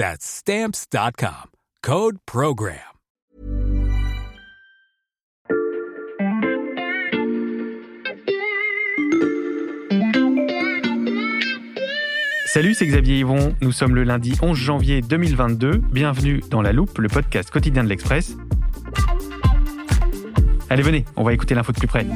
That's stamps.com. Code program. Salut, c'est Xavier Yvon. Nous sommes le lundi 11 janvier 2022. Bienvenue dans La Loupe, le podcast quotidien de l'Express. Allez, venez, on va écouter l'info de plus près.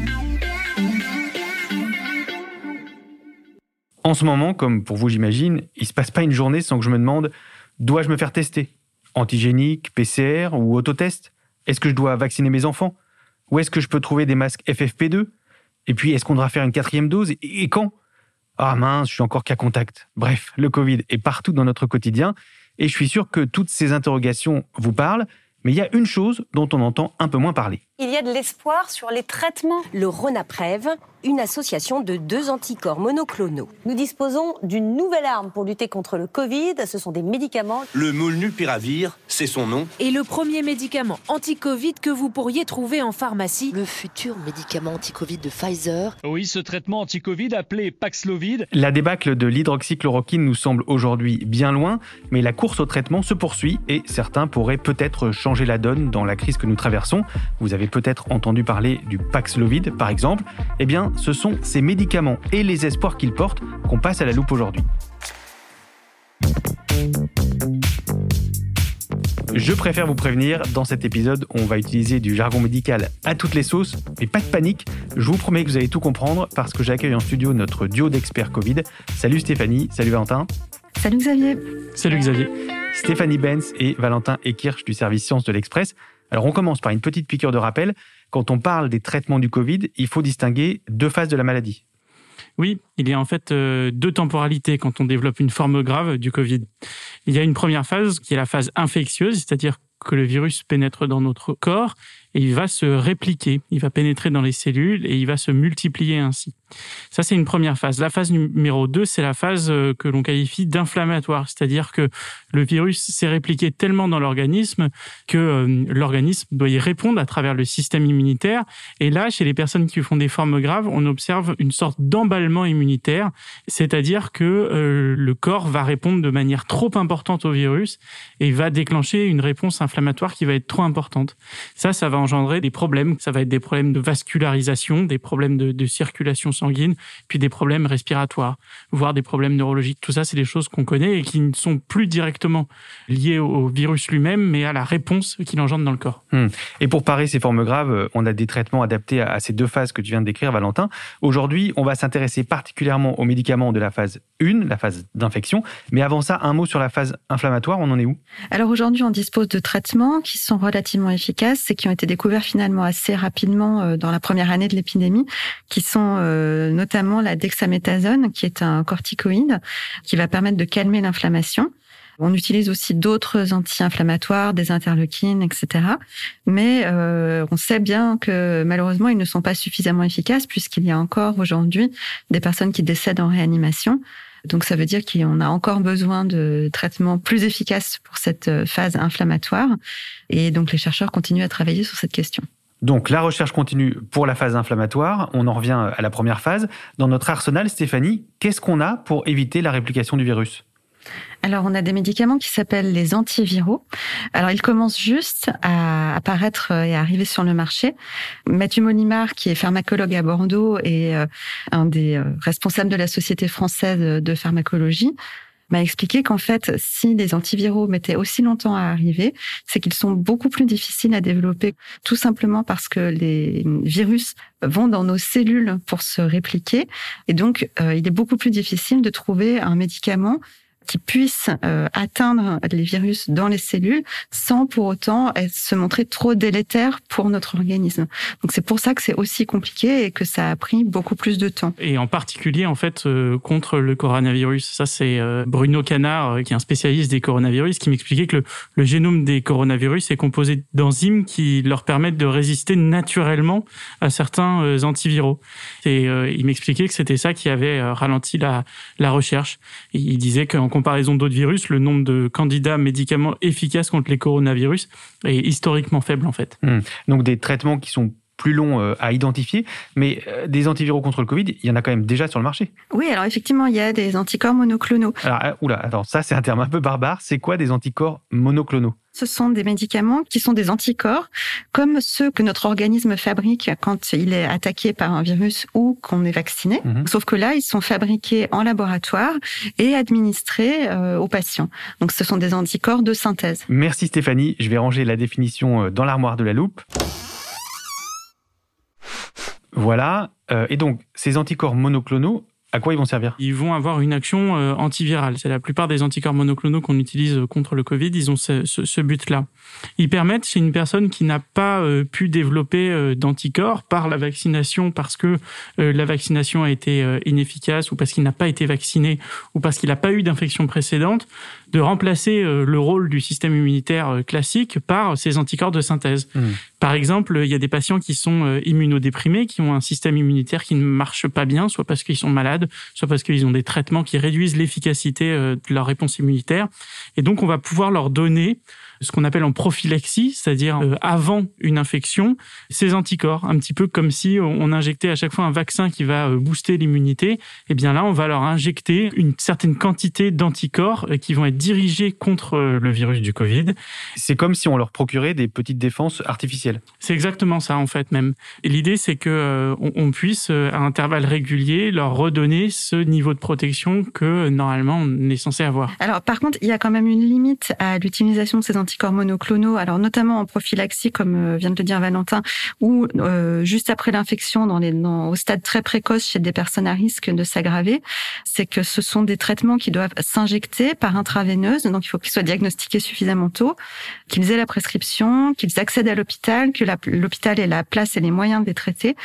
En ce moment, comme pour vous, j'imagine, il se passe pas une journée sans que je me demande dois-je me faire tester Antigénique, PCR ou autotest Est-ce que je dois vacciner mes enfants Où est-ce que je peux trouver des masques FFP2 Et puis, est-ce qu'on devra faire une quatrième dose Et quand Ah mince, je suis encore cas contact. Bref, le Covid est partout dans notre quotidien et je suis sûr que toutes ces interrogations vous parlent, mais il y a une chose dont on entend un peu moins parler. Il y a de l'espoir sur les traitements. Le Ronaprev, une association de deux anticorps monoclonaux. Nous disposons d'une nouvelle arme pour lutter contre le Covid. Ce sont des médicaments. Le Molnupiravir, c'est son nom. Et le premier médicament anti-Covid que vous pourriez trouver en pharmacie. Le futur médicament anti-Covid de Pfizer. Oui, ce traitement anti-Covid appelé Paxlovid. La débâcle de l'hydroxychloroquine nous semble aujourd'hui bien loin, mais la course au traitement se poursuit et certains pourraient peut-être changer la donne dans la crise que nous traversons. Vous avez peut-être entendu parler du Paxlovid, par exemple. Eh bien, ce sont ces médicaments et les espoirs qu'ils portent qu'on passe à la loupe aujourd'hui. Je préfère vous prévenir, dans cet épisode, on va utiliser du jargon médical à toutes les sauces, mais pas de panique, je vous promets que vous allez tout comprendre parce que j'accueille en studio notre duo d'experts Covid. Salut Stéphanie, salut Valentin. Salut Xavier. Salut Xavier. Stéphanie Benz et Valentin Ekirch du service Sciences de l'Express. Alors on commence par une petite piqûre de rappel. Quand on parle des traitements du Covid, il faut distinguer deux phases de la maladie. Oui, il y a en fait euh, deux temporalités quand on développe une forme grave du Covid. Il y a une première phase qui est la phase infectieuse, c'est-à-dire que le virus pénètre dans notre corps et il va se répliquer, il va pénétrer dans les cellules et il va se multiplier ainsi. Ça, c'est une première phase. La phase numéro 2, c'est la phase euh, que l'on qualifie d'inflammatoire, c'est-à-dire que le virus s'est répliqué tellement dans l'organisme que euh, l'organisme doit y répondre à travers le système immunitaire. Et là, chez les personnes qui font des formes graves, on observe une sorte d'emballement immunitaire, c'est-à-dire que euh, le corps va répondre de manière trop importante au virus et va déclencher une réponse inflammatoire qui va être trop importante. Ça, ça va engendrer des problèmes. Ça va être des problèmes de vascularisation, des problèmes de, de circulation sanguine, puis des problèmes respiratoires, voire des problèmes neurologiques. Tout ça, c'est des choses qu'on connaît et qui ne sont plus directement liées au virus lui-même, mais à la réponse qu'il engendre dans le corps. Hmm. Et pour parer ces formes graves, on a des traitements adaptés à ces deux phases que tu viens de décrire, Valentin. Aujourd'hui, on va s'intéresser particulièrement aux médicaments de la phase 1, la phase d'infection. Mais avant ça, un mot sur la phase inflammatoire, on en est où? Alors aujourd'hui, on dispose de traitements qui sont relativement efficaces et qui ont été découverts finalement assez rapidement euh, dans la première année de l'épidémie, qui sont euh, notamment la dexaméthasone, qui est un corticoïde, qui va permettre de calmer l'inflammation. On utilise aussi d'autres anti-inflammatoires, des interleukines, etc. Mais euh, on sait bien que malheureusement, ils ne sont pas suffisamment efficaces puisqu'il y a encore aujourd'hui des personnes qui décèdent en réanimation Donc ça veut dire qu'on a encore besoin de traitements plus efficaces pour cette euh, phase inflammatoire. Et donc les chercheurs continuent à travailler sur cette question. Donc la recherche continue pour la phase inflammatoire. On en revient à la première phase. Dans notre arsenal, Stéphanie, qu'est-ce qu'on a pour éviter la réplication du virus? Alors, on a des médicaments qui s'appellent les antiviraux. Alors, ils commencent juste à apparaître et à arriver sur le marché. Mathieu Molimar, qui est pharmacologue à Bordeaux et euh, un des euh, responsables de la Société française de pharmacologie, m'a expliqué qu'en fait, si les antiviraux mettaient aussi longtemps à arriver, c'est qu'ils sont beaucoup plus difficiles à développer, tout simplement parce que les virus vont dans nos cellules pour se répliquer. Et donc, euh, il est beaucoup plus difficile de trouver un médicament qui puisse euh, atteindre les virus dans les cellules sans pour autant se montrer trop délétère pour notre organisme. Donc c'est pour ça que c'est aussi compliqué et que ça a pris beaucoup plus de temps. Et en particulier en fait euh, contre le coronavirus. Ça c'est euh, Bruno Canard qui est un spécialiste des coronavirus qui m'expliquait que le, génome des coronavirus est composé d'enzymes qui leur permettent de résister naturellement à certains antiviraux. Et il m'expliquait que c'était ça qui avait ralenti la, la recherche. il disait qu'en comparaison d'autres virus, le nombre de candidats médicaments efficaces contre les coronavirus est historiquement faible en fait. Hmm. Donc des traitements qui sont plus longs euh, à identifier, mais euh, des antiviraux contre le Covid, il y en a quand même déjà sur le marché. Oui, alors effectivement, il y a des anticorps monoclonaux. Alors, euh, oula, attends, ça c'est un terme un peu barbare. C'est quoi des anticorps monoclonaux? Ce sont des médicaments qui sont des anticorps, comme ceux que notre organisme fabrique quand il est attaqué par un virus ou qu'on est vacciné. Mhm. Sauf que là, ils sont fabriqués en laboratoire et administrés euh, aux patients. Donc, ce sont des anticorps de synthèse. Merci Stéphanie. Je vais ranger la définition dans l'armoire de la loupe. Voilà. Euh, et donc, ces anticorps monoclonaux, à quoi ils vont servir? Ils vont avoir une action euh, antivirale. C'est la plupart des anticorps monoclonaux qu'on utilise euh, contre le Covid, ils ont ce, but-là. Ils permettent chez une personne qui n'a pas pu développer d'anticorps par la vaccination parce que la vaccination a été inefficace ou parce qu'il n'a pas été vacciné ou parce qu'il n'a pas eu d'infection précédente, de remplacer le rôle du système immunitaire classique par ces anticorps de synthèse. Mmh. Par exemple, il y a des patients qui sont immunodéprimés, qui ont un système immunitaire qui ne marche pas bien, soit parce qu'ils sont malades, soit parce qu'ils ont des traitements qui réduisent l'efficacité euh, de leur réponse immunitaire. Et donc, on va pouvoir leur donner ce qu'on appelle en prophylaxie, c'est-à-dire euh, avant une infection, ces anticorps, un petit peu comme si on injectait à chaque fois un vaccin qui va euh, booster l'immunité. Et eh bien là, on va leur injecter une certaine quantité d'anticorps euh, qui vont être dirigés contre le virus du Covid. C'est comme si on leur procurait des petites défenses artificielles. C'est exactement ça en fait même. Et l'idée c'est que on puisse à intervalles réguliers leur redonner ce niveau de protection que normalement on est censé avoir. Alors par contre, il y a quand même une limite à l'utilisation de ces anticorps anticorps monoclonaux, alors notamment en prophylaxie, comme euh, vient de le dire Valentin, ou euh, juste après l'infection, dans au stade très précoce chez des personnes à risque de s'aggraver, c'est que ce sont des traitements qui doivent s'injecter par intraveineuse, donc il faut qu'ils soient diagnostiqués suffisamment tôt, qu'ils aient la prescription, qu'ils accèdent à l'hôpital, que l'hôpital ait la place et les moyens de les traiter.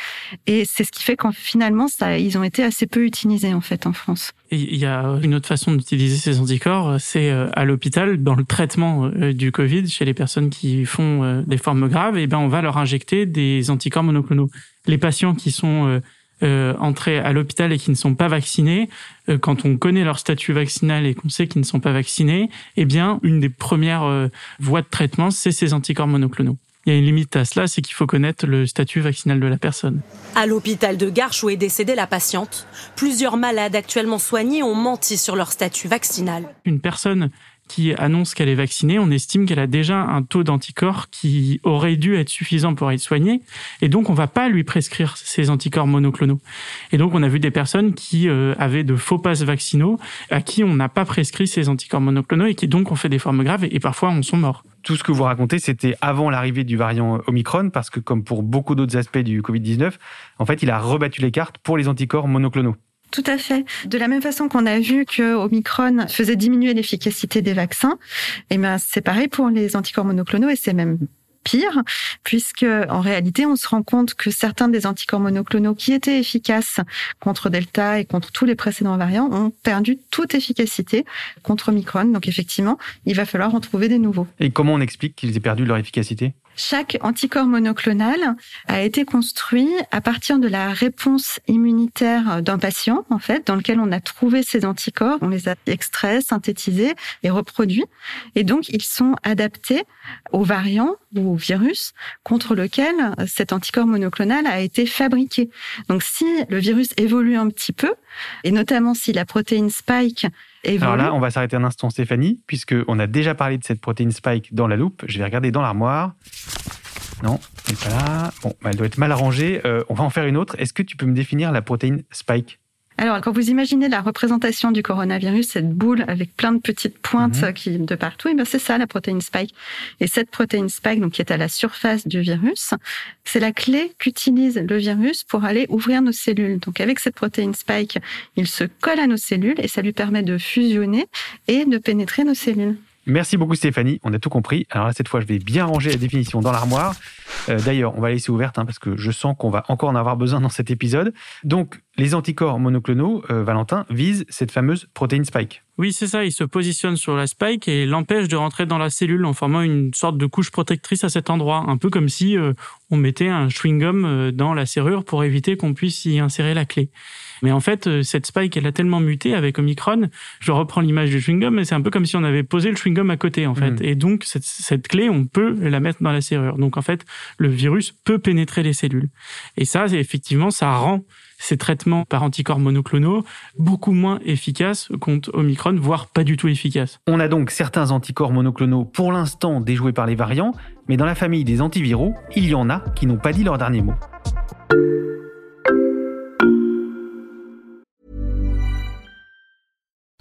Et c'est ce qui fait qu'en finalement, ils ont été assez peu utilisés en fait en France. Il y a une autre façon d'utiliser ces anticorps, c'est euh, à l'hôpital, dans le traitement euh, du Covid, chez les personnes qui font euh, des formes graves, et eh ben on va leur injecter des anticorps monoclonaux. Les patients qui sont entrés à l'hôpital et qui ne sont pas vaccinés, quand on connaît leur statut vaccinal et qu'on sait qu'ils ne sont pas vaccinés, eh bien une des premières voies de traitement, c'est ces anticorps monoclonaux. Il y a une limite à cela, c'est qu'il faut connaître le statut vaccinal de la personne. À l'hôpital de Garches où est décédée la patiente, plusieurs malades actuellement soignés ont menti sur leur statut vaccinal. Une personne qui annonce qu'elle est vaccinée, on estime qu'elle a déjà un taux d'anticorps qui aurait dû être suffisant pour être soignée, et donc on va pas lui prescrire ces anticorps monoclonaux. Et donc on a vu des personnes qui euh, avaient de faux passes vaccinaux, à qui on n'a pas prescrit ces anticorps monoclonaux et qui donc ont fait des formes graves et, parfois en sont morts. Tout ce que vous racontez, c'était avant l'arrivée du variant Omicron, parce que comme pour beaucoup d'autres aspects du Covid-19, en fait, il a rebattu les cartes pour les anticorps monoclonaux. Tout à fait. De la même façon qu'on a vu que Omicron faisait diminuer l'efficacité des vaccins, et eh ben c'est pareil pour les anticorps monoclonaux et c'est même pire, puisque en réalité, on se rend compte que certains des anticorps monoclonaux qui étaient efficaces contre Delta et contre tous les précédents variants ont perdu toute efficacité contre Omicron. Donc effectivement, il va falloir en trouver des nouveaux. Et comment on explique qu'ils aient perdu leur efficacité? Chaque anticorps monoclonal a été construit à partir de la réponse immunitaire d'un patient, en fait, dans lequel on a trouvé ces anticorps. On les a extraits, synthétisés et reproduits. Et donc, ils sont adaptés aux variants ou au virus contre lequel cet anticorps monoclonal a été fabriqué. Donc, si le virus évolue un petit peu, et notamment si la protéine spike évolue... Alors là, on va s'arrêter un instant, Stéphanie, puisqu'on a déjà parlé de cette protéine spike dans la loupe. Je vais regarder dans l'armoire. Non, elle n'est pas là. Bon, elle doit être mal arrangée. Euh, on va en faire une autre. Est-ce que tu peux me définir la protéine spike? Alors, quand vous imaginez la représentation du coronavirus, cette boule avec plein de petites pointes Mhm. qui de partout, et bien c'est ça la protéine spike. Et cette protéine spike, donc qui est à la surface du virus, c'est la clé qu'utilise le virus pour aller ouvrir nos cellules. Donc, avec cette protéine spike, il se colle à nos cellules et ça lui permet de fusionner et de pénétrer nos cellules. Merci beaucoup Stéphanie, on a tout compris. Alors là, cette fois, je vais bien ranger la définition dans l'armoire. Euh, D'ailleurs, on va la laisser ouverte hein, parce que je sens qu'on va encore en avoir besoin dans cet épisode. Donc, les anticorps monoclonaux, euh, Valentin, visent cette fameuse protéine spike. Oui, c'est ça. Il se positionne sur la spike et l'empêche de rentrer dans la cellule en formant une sorte de couche protectrice à cet endroit. Un peu comme si euh, on mettait un chewing-gum dans la serrure pour éviter qu'on puisse y insérer la clé. Mais en fait, euh, cette spike, elle a tellement muté avec Omicron. Je reprends l'image du chewing-gum, mais c'est un peu comme si on avait posé le chewing-gum à côté, en fait. Mm. Et donc, cette, cette clé, on peut la mettre dans la serrure. Donc, en fait, le virus peut pénétrer les cellules. Et ça, effectivement, ça rend ces traitements par anticorps monoclonaux beaucoup moins efficaces contre Omicron, voire pas du tout efficaces. On a donc certains anticorps monoclonaux pour l'instant déjoués par les variants, mais dans la famille des antiviraux, il y en a qui n'ont pas dit leur dernier mot.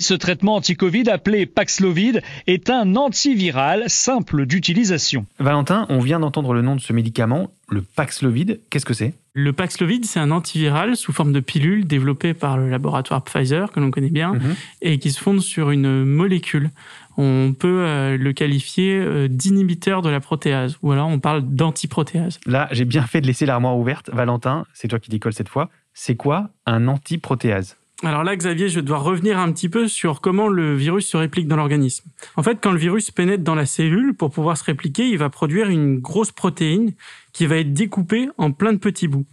Ce traitement anti-Covid appelé Paxlovid est un antiviral simple d'utilisation. Valentin, on vient d'entendre le nom de ce médicament, le Paxlovid. Qu'est-ce que c'est? Le Paxlovid, c'est un antiviral sous forme de pilule développé par le laboratoire Pfizer, que l'on connaît bien, Mhm. et qui se fonde sur une molécule. On peut euh, le qualifier euh, d'inhibiteur de la protéase, ou alors on parle d'antiprotéase. Là, j'ai bien fait de laisser l'armoire ouverte. Valentin, c'est toi qui décolle cette fois. C'est quoi un antiprotéase? Alors là, Xavier, je devoir revenir un petit peu sur comment le virus se réplique dans l'organisme. En fait, quand le virus pénètre dans la cellule, pour pouvoir se répliquer, il va produire une grosse protéine qui va être découpée en plein de petits bouts.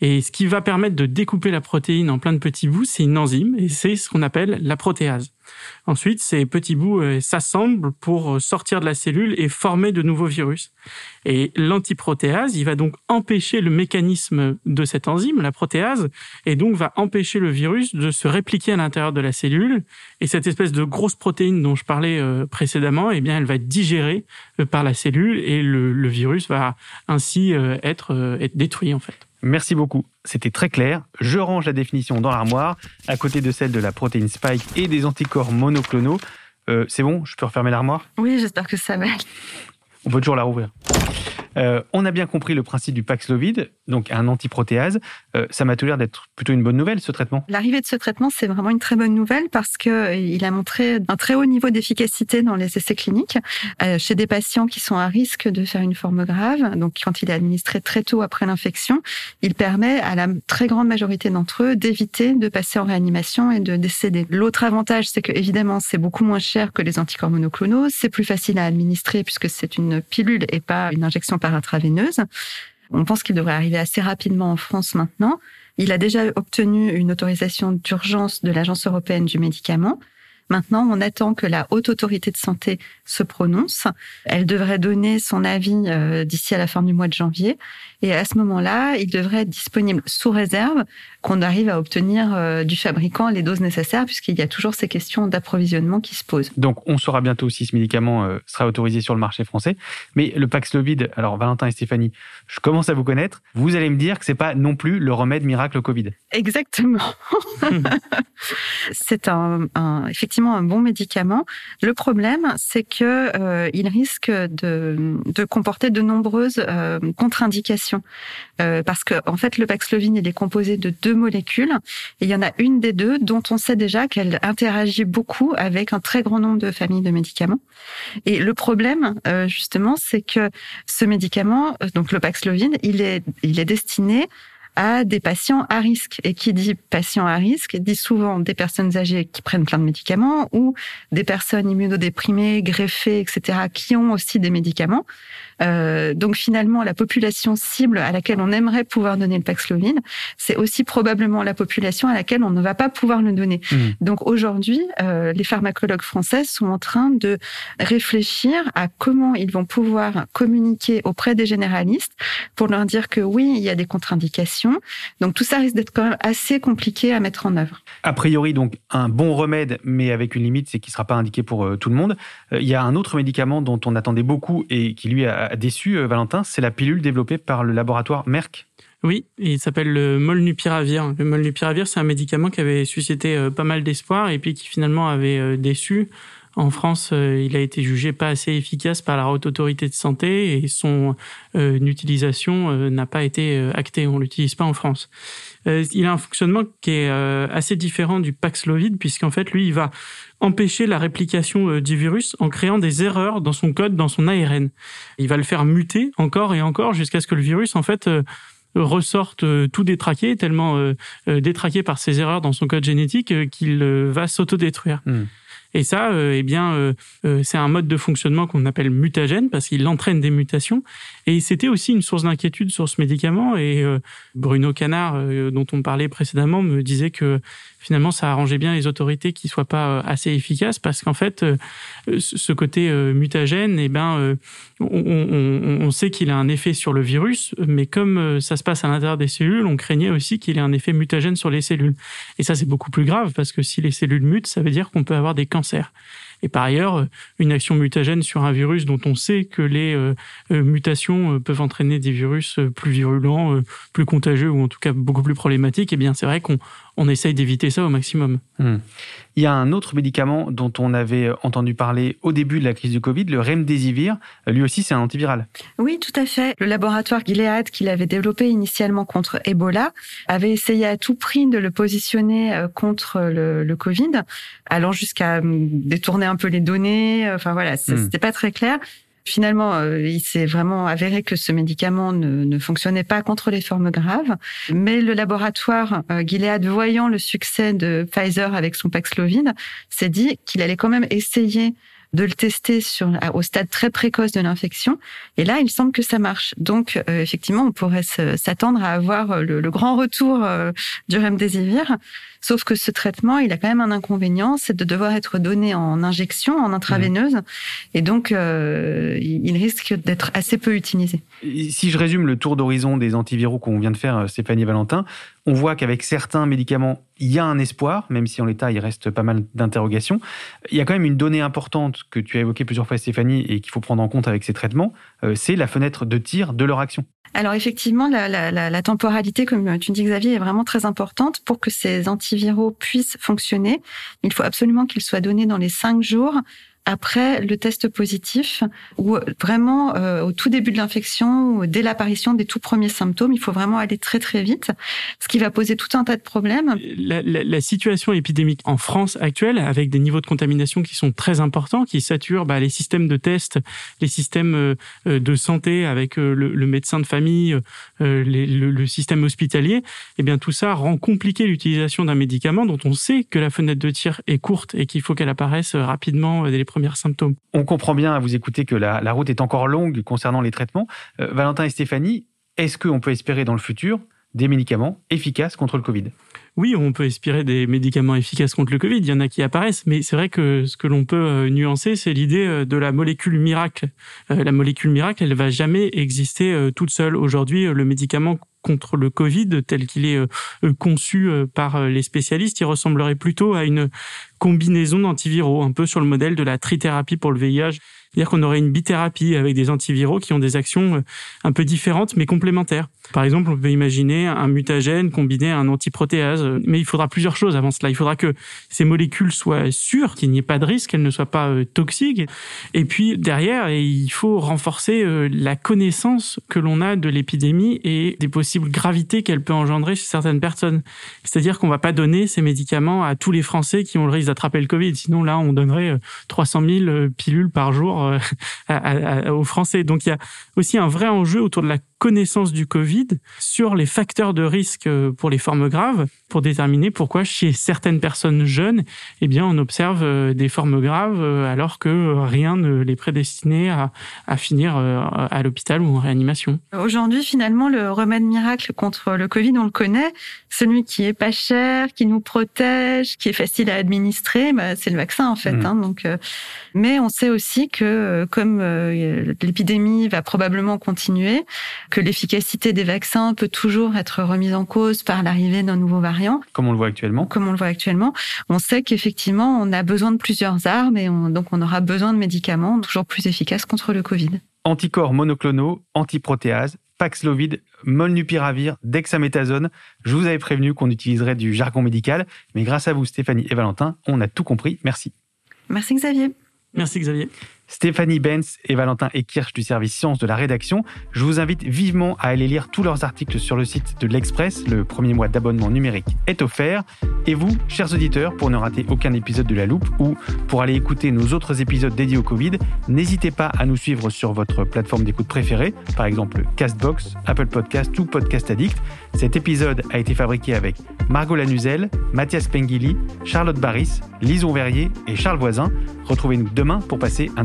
Et ce qui va permettre de découper la protéine en plein de petits bouts, c'est une enzyme, et c'est ce qu'on appelle la protéase. Ensuite, ces petits bouts euh, s'assemblent pour euh, sortir de la cellule et former de nouveaux virus. Et l'antiprotéase, il va donc empêcher le mécanisme de cette enzyme, la protéase, et donc va empêcher le virus de se répliquer à l'intérieur de la cellule. Et cette espèce de grosse protéine dont je parlais euh, précédemment, eh bien, elle va être digérée par la cellule et le, virus va ainsi être, être détruit en fait. Merci beaucoup. C'était très clair. Je range la définition dans l'armoire, à côté de celle de la protéine spike et des anticorps monoclonaux. Euh, c'est bon Je peux refermer l'armoire? Oui, j'espère que ça va. On peut toujours la rouvrir. Euh, on a bien compris le principe du Paxlovid, donc un antiprotéase. Euh, ça m'a tout l'air d'être plutôt une bonne nouvelle, ce traitement. L'arrivée de ce traitement, c'est vraiment une très bonne nouvelle parce que euh, a montré un très haut niveau d'efficacité dans les essais cliniques chez des patients qui sont à risque de faire une forme grave. Donc, quand il est administré très tôt après l'infection, il permet à la très grande majorité d'entre eux d'éviter de passer en réanimation et de décéder. L'autre avantage, c'est que évidemment, c'est beaucoup moins cher que les anticorps monoclonaux. C'est plus facile à administrer puisque c'est une pilule et pas une injection par intraveineuse. On pense qu'il devrait arriver assez rapidement en France maintenant. Il a déjà obtenu une autorisation d'urgence de l'Agence européenne du médicament. Maintenant, on attend que la haute autorité de santé se prononce. Elle devrait donner son avis euh, d'ici à la fin du mois de janvier. Et à ce moment-là, il devrait être disponible sous réserve qu'on arrive à obtenir euh, du fabricant les doses nécessaires, puisqu'il y a toujours ces questions d'approvisionnement qui se posent. Donc, on saura bientôt si ce médicament euh, sera autorisé sur le marché français. Mais le Paxlovid, alors Valentin et Stéphanie, je commence à vous connaître. Vous allez me dire que c'est pas non plus le remède miracle au Covid. Exactement. c'est un, un- effectivement effectivement un bon médicament. Le problème, c'est que euh, il risque de, de, comporter de nombreuses euh, contre-indications, euh, parce que en fait, le Paxlovid il est composé de deux molécules, il y en a une des deux dont on sait déjà qu'elle interagit beaucoup avec un très grand nombre de familles de médicaments. Et le problème, euh, justement, c'est que ce médicament, donc le Paxlovid, il est, il est destiné à des patients à risque. Et qui dit patient à risque dit souvent des personnes âgées qui prennent plein de médicaments ou des personnes immunodéprimées, greffées, etc., qui ont aussi des médicaments. Euh, donc finalement, la population cible à laquelle on aimerait pouvoir donner le Paxlovid, c'est aussi probablement la population à laquelle on ne va pas pouvoir le donner. Mmh. Donc aujourd'hui, euh, les pharmacologues français sont en train de réfléchir à comment ils vont pouvoir communiquer auprès des généralistes pour leur dire que oui, il y a des contre-indications. Donc tout ça risque d'être quand même assez compliqué à mettre en œuvre. A priori, donc un bon remède, mais avec une limite, c'est qu'il ne sera pas indiqué pour euh, tout le monde. Il y a un autre médicament dont on attendait beaucoup et qui lui a déçu, euh, Valentin, c'est la pilule développée par le laboratoire Merck. Oui, il s'appelle le molnupiravir. Le molnupiravir, c'est un médicament qui avait suscité euh, pas mal d'espoir et puis qui finalement avait euh, déçu. En France, il a été jugé pas assez efficace par la haute autorité de santé et son utilisation n'a pas été actée. On l'utilise pas en France. Il a un fonctionnement qui est assez différent du Paxlovid puisqu'en fait, lui, il va empêcher la réplication euh, du virus en créant des erreurs dans son code, dans son ARN. Il va le faire muter encore et encore jusqu'à ce que le virus, en fait, euh, ressorte euh, tout détraqué, tellement détraqué par ces erreurs dans son code génétique qu'il va s'autodétruire. Hmm. Et ça, eh bien, c'est un mode de fonctionnement qu'on appelle mutagène parce qu'il entraîne des mutations. Et c'était aussi une source d'inquiétude sur ce médicament. Et Bruno Canard, dont on parlait précédemment, me disait que finalement, ça arrangeait bien les autorités qui soient pas euh, assez efficaces parce qu'en fait, euh, ce côté euh, mutagène, eh ben, on, sait qu'il a un effet sur le virus, mais comme ça se passe à l'intérieur des cellules, on craignait aussi qu'il ait un effet mutagène sur les cellules. Et ça, c'est beaucoup plus grave parce que si les cellules mutent, ça veut dire qu'on peut avoir des cancers. Et par ailleurs, une action mutagène sur un virus dont on sait que les mutations peuvent entraîner des virus plus virulents, plus contagieux ou en tout cas beaucoup plus problématiques, eh bien c'est vrai qu'on on essaye d'éviter ça au maximum. Hmm. Il y a un autre médicament dont on avait entendu parler au début de la crise du Covid, le Remdesivir. Lui aussi, c'est un antiviral. Oui, tout à fait. Le laboratoire Gilead, qu'il avait développé initialement contre Ebola, avait essayé à tout prix de le positionner euh, contre le, Covid, allant jusqu'à hum, détourner un peu les données. Enfin voilà, hmm. c'était pas très clair. Finalement, euh, il s'est vraiment avéré que ce médicament ne, ne, fonctionnait pas contre les formes graves. Mais le laboratoire euh, Gilead, voyant le succès de Pfizer avec son Paxlovid, s'est dit qu'il allait quand même essayer de le tester sur, au stade très précoce de l'infection. Et là, il semble que ça marche. Donc, euh, effectivement, on pourrait s'attendre à avoir le, grand retour euh, du remdesivir. Sauf que ce traitement, il a quand même un inconvénient, c'est de devoir être donné en injection, en intraveineuse. Et donc, euh, il risque d'être assez peu utilisé. Si je résume le tour d'horizon des antiviraux qu'on vient de faire, Stéphanie Valentin, on voit qu'avec certains médicaments, il y a un espoir, même si en l'état, il reste pas mal d'interrogations. Il y a quand même une donnée importante que tu as évoquée plusieurs fois, Stéphanie, et qu'il faut prendre en compte avec ces traitements, euh, c'est la fenêtre de tir de leur action. Alors effectivement, la, la, temporalité, comme tu dis Xavier, est vraiment très importante pour que ces antiviraux puissent fonctionner. Il faut absolument qu'ils soient donnés dans les cinq jours après le test positif ou vraiment euh, au tout début de l'infection dès l'apparition des tout premiers symptômes, il faut vraiment aller très très vite, ce qui va poser tout un tas de problèmes. La, situation épidémique en France actuelle, avec des niveaux de contamination qui sont très importants, qui saturent bah, les systèmes de test, les systèmes euh, euh, de santé avec le, médecin de famille, le, système hospitalier, eh bien tout ça rend compliqué l'utilisation d'un médicament dont on sait que la fenêtre de tir est courte et qu'il faut qu'elle apparaisse rapidement dès les symptômes. On comprend bien à vous écouter que la, route est encore longue concernant les traitements. Euh, Valentin et Stéphanie, est-ce qu'on peut espérer dans le futur des médicaments efficaces contre le Covid? Oui, on peut espérer des médicaments efficaces contre le Covid. Il y en a qui apparaissent, mais c'est vrai que ce que l'on peut euh, nuancer, c'est l'idée euh, de la molécule miracle. La molécule miracle, elle va jamais exister toute seule. Aujourd'hui, le médicament contre le Covid tel qu'il est conçu par les spécialistes, il ressemblerait plutôt à une combinaison d'antiviraux, un peu sur le modèle de la trithérapie pour le VIH C'est-à-dire qu'on aurait une bithérapie avec des antiviraux qui ont des actions euh, un peu différentes mais complémentaires. Par exemple, on peut imaginer un mutagène combiné à un antiprotéase, mais il faudra plusieurs choses avant cela. Il faudra que ces molécules soient sûres, qu'il n'y ait pas de risque, qu'elles ne soient pas euh, toxiques. Et puis derrière, il faut renforcer euh, la connaissance que l'on a de l'épidémie et des gravités qu'elle peut engendrer chez certaines personnes. C'est-à-dire qu'on va pas donner ces médicaments à tous les Français qui ont le risque d'attraper le Covid. Sinon, là, on donnerait 300 000 pilules par jour aux Français. Donc il y a aussi un vrai enjeu autour de la connaissance du Covid sur les facteurs de risque euh, pour les formes graves pour déterminer pourquoi chez certaines personnes jeunes, eh bien, on observe euh, des formes graves euh, alors que rien ne les prédestinait à, à finir à l'hôpital ou en réanimation. Aujourd'hui, finalement, le remède miracle contre le Covid, on le connaît. Celui qui est pas cher, qui nous protège, qui est facile à administrer, bah, c'est le vaccin en fait. Mmh. Hein, donc, mais on sait aussi que comme l'épidémie va probablement continuer, que l'efficacité des vaccins peut toujours être remise en cause par l'arrivée d'un nouveau variant. Comme on le voit actuellement. Comme on le voit actuellement. On sait qu'effectivement, on a besoin de plusieurs armes et donc on aura besoin de médicaments toujours plus efficaces contre le Covid. Anticorps monoclonaux, antiprotéases, Paxlovid, Molnupiravir, Dexaméthasone. Je vous avais prévenu qu'on utiliserait du jargon médical, mais grâce à vous, Stéphanie et Valentin, on a tout compris. Merci. Merci Xavier. Merci Xavier. Stéphanie Benz et Valentin Ekirch du service Sciences de la rédaction. Je vous invite vivement à aller lire tous leurs articles sur le site de l'Express. Le premier mois d'abonnement numérique est offert. Et vous, chers auditeurs, pour ne rater aucun épisode de La Loupe ou pour aller écouter nos autres épisodes dédiés au Covid, n'hésitez pas à nous suivre sur votre plateforme d'écoute préférée, par exemple Castbox, Apple Podcast ou Podcast Addict. Cet épisode a été fabriqué avec Margot Lanuzel, Mathias Pengili, Charlotte Barris, Lison Verrier et Charles Voisin. Retrouvez-nous demain pour passer un